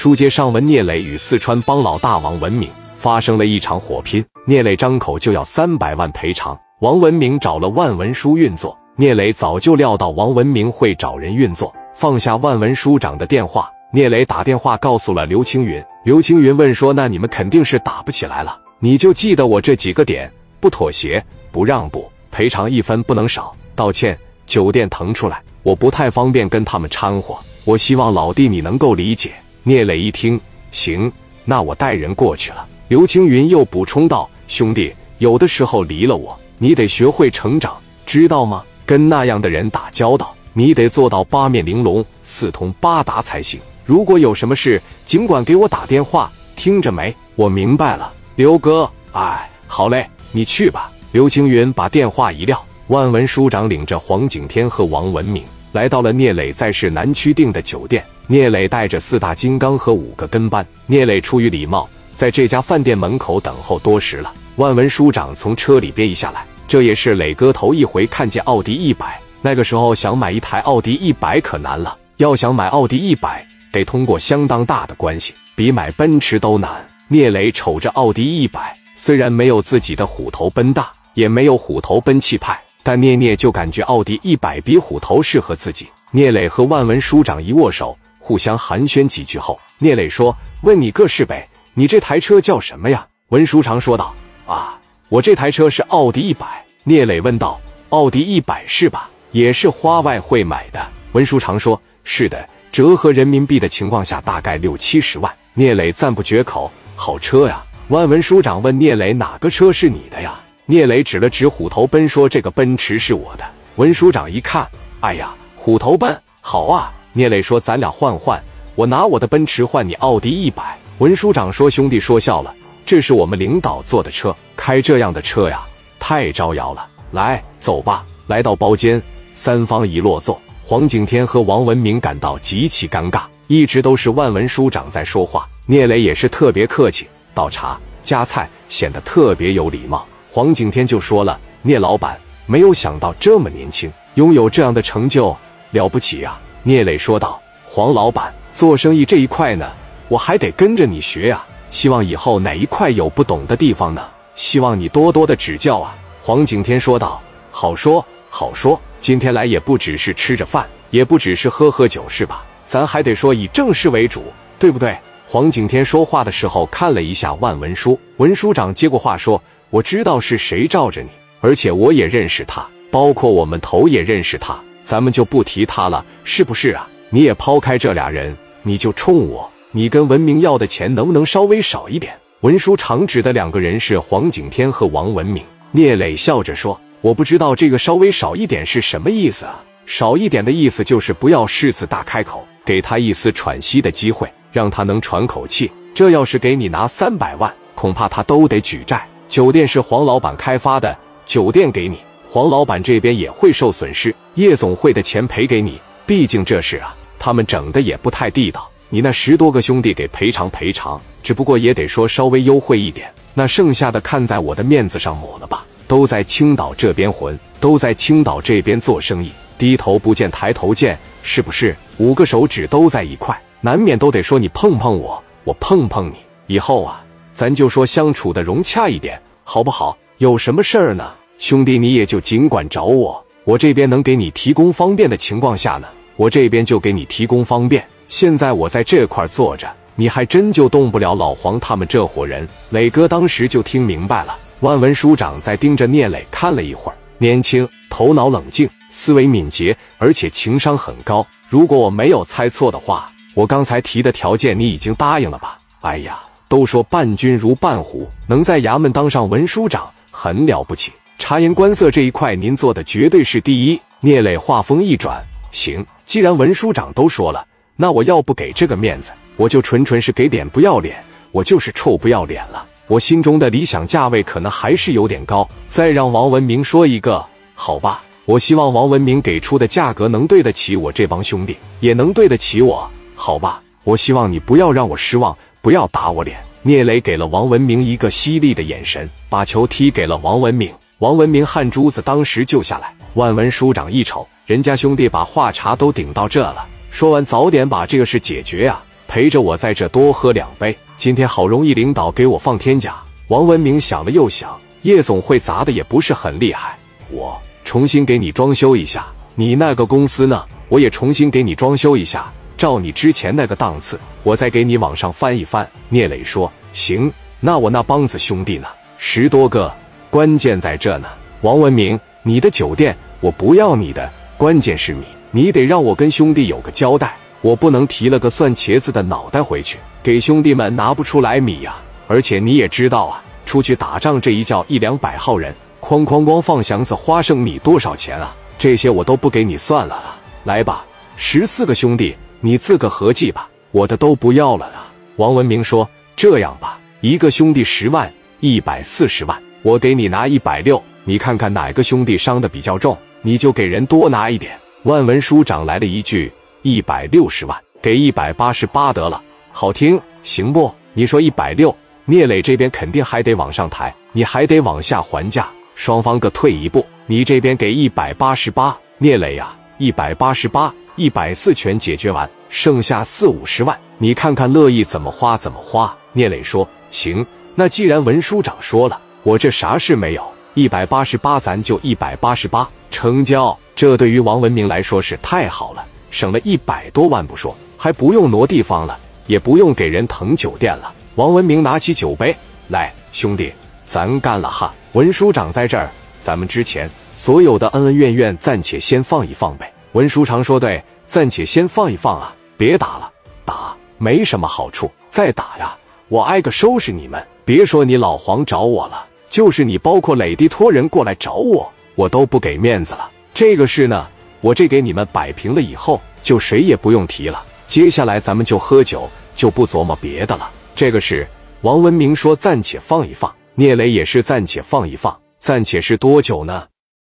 书接上文，聂磊与四川帮老大王文明发生了一场火拼，聂磊张口就要三百万赔偿。王文明找了万文书运作，聂磊早就料到王文明会找人运作，放下万文书长的电话，聂磊打电话告诉了刘青云。刘青云问说：“那你们肯定是打不起来了，你就记得我这几个点：不妥协，不让步，赔偿一分不能少，道歉，酒店腾出来。我不太方便跟他们掺和，我希望老弟你能够理解。”聂磊一听，行，那我带人过去了。刘青云又补充道：“兄弟，有的时候离了我，你得学会成长，知道吗？跟那样的人打交道，你得做到八面玲珑、四通八达才行。如果有什么事，尽管给我打电话，听着没？我明白了，刘哥。哎，好嘞，你去吧。”刘青云把电话一撂，万文书长领着黄景天和王文明来到了聂磊在市南区订的酒店。聂磊带着四大金刚和五个跟班，聂磊出于礼貌，在这家饭店门口等候多时了。万文书长从车里边一下来，这也是磊哥头一回看见奥迪一百。那个时候想买一台奥迪一百可难了，要想买奥迪一百，得通过相当大的关系，比买奔驰都难。聂磊瞅着奥迪一百，虽然没有自己的虎头奔大，也没有虎头奔气派，但聂聂就感觉奥迪一百比虎头适合自己。聂磊和万文书长一握手。互相寒暄几句后，聂磊说：“问你个事呗，你这台车叫什么呀？”文书长说道：“啊，我这台车是奥迪一百。”聂磊问道：“奥迪一百是吧？也是花外汇买的？”文书长说：“是的，折合人民币的情况下大概六七十万。”聂磊赞不绝口：“好车呀！”万文书长问聂磊：“哪个车是你的呀？”聂磊指了指虎头奔，说：“这个奔驰是我的。”文书长一看：“哎呀，虎头奔好啊！”聂磊说：“咱俩换换，我拿我的奔驰换你奥迪一百。”文书长说：“兄弟说笑了，这是我们领导坐的车，开这样的车呀，太招摇了。来，走吧。”来到包间，三方一落座，黄景天和王文明感到极其尴尬。一直都是万文书长在说话，聂磊也是特别客气，倒茶夹菜，显得特别有礼貌。黄景天就说了：“聂老板，没有想到这么年轻，拥有这样的成就，了不起呀！”聂磊说道：“黄老板，做生意这一块呢，我还得跟着你学呀。希望以后哪一块有不懂的地方呢，希望你多多的指教啊。”黄景天说道：“好说好说，今天来也不只是吃着饭，也不只是喝喝酒，是吧？咱还得说以正事为主，对不对？”黄景天说话的时候看了一下万文书，文书长接过话说：“我知道是谁罩着你，而且我也认识他，包括我们头也认识他。”咱们就不提他了，是不是啊？你也抛开这俩人，你就冲我，你跟文明要的钱能不能稍微少一点？文书长指的两个人是黄景天和王文明。聂磊笑着说：“我不知道这个稍微少一点是什么意思啊？少一点的意思就是不要狮子大开口，给他一丝喘息的机会，让他能喘口气。这要是给你拿三百万，恐怕他都得举债。酒店是黄老板开发的，酒店给你。”黄老板这边也会受损失，夜总会的钱赔给你，毕竟这事啊，他们整的也不太地道。你那十多个兄弟给赔偿赔偿，只不过也得说稍微优惠一点。那剩下的看在我的面子上抹了吧。都在青岛这边混，都在青岛这边做生意，低头不见抬头见，是不是？五个手指都在一块，难免都得说你碰碰我，我碰碰你。以后啊，咱就说相处的融洽一点，好不好？有什么事儿呢？兄弟，你也就尽管找我，我这边能给你提供方便的情况下呢，我这边就给你提供方便。现在我在这块坐着，你还真就动不了老黄他们这伙人。磊哥当时就听明白了。万文书长在盯着聂磊看了一会儿，年轻，头脑冷静，思维敏捷，而且情商很高。如果我没有猜错的话，我刚才提的条件你已经答应了吧？哎呀，都说伴君如伴虎，能在衙门当上文书长很了不起。察言观色这一块，您做的绝对是第一。聂磊话锋一转，行，既然文书长都说了，那我要不给这个面子，我就纯纯是给脸不要脸，我就是臭不要脸了。我心中的理想价位可能还是有点高，再让王文明说一个，好吧？我希望王文明给出的价格能对得起我这帮兄弟，也能对得起我，好吧？我希望你不要让我失望，不要打我脸。聂磊给了王文明一个犀利的眼神，把球踢给了王文明。王文明汗珠子当时就下来。万文书长一瞅，人家兄弟把话茬都顶到这了，说完早点把这个事解决呀。陪着我在这多喝两杯。今天好容易领导给我放天假。王文明想了又想，夜总会砸的也不是很厉害，我重新给你装修一下。你那个公司呢？我也重新给你装修一下，照你之前那个档次，我再给你往上翻一翻。聂磊说：“行，那我那帮子兄弟呢？十多个，关键在这呢。王文明，你的酒店我不要你的，关键是米，你得让我跟兄弟有个交代，我不能提了个蒜茄子的脑袋回去，给兄弟们拿不出来米呀。而且你也知道啊，出去打仗这一叫一两百号人，哐哐哐放祥子花生米多少钱啊？这些我都不给你算了啊。”来吧，十四个兄弟，你自个合计吧，我的都不要了啊！王文明说：“这样吧，一个兄弟十万，一百四十万，我给你拿一百六，你看看哪个兄弟伤的比较重，你就给人多拿一点。”万文书长来了一句：“一百六十万，给一百八十八得了，好听行不？你说一百六，聂磊这边肯定还得往上抬，你还得往下还价，双方各退一步，你这边给一百八十八，聂磊呀。”一百八十八，一百四全解决完，剩下四五十万，你看看乐意怎么花怎么花。聂磊说：“行，那既然文书长说了，我这啥事没有，一百八十八，咱就一百八十八成交。这对于王文明来说是太好了，省了一百多万不说，还不用挪地方了，也不用给人腾酒店了。”王文明拿起酒杯来，兄弟，咱干了哈！文书长在这儿，咱们之前。所有的恩恩怨怨暂且先放一放呗。文书常说：“对，暂且先放一放啊，别打了，打没什么好处。再打呀，我挨个收拾你们。别说你老黄找我了，就是你包括磊弟托人过来找我，我都不给面子了。这个事呢，我这给你们摆平了以后，就谁也不用提了。接下来咱们就喝酒，就不琢磨别的了。这个事，王文明说暂且放一放，聂磊也是暂且放一放，暂且是多久呢？”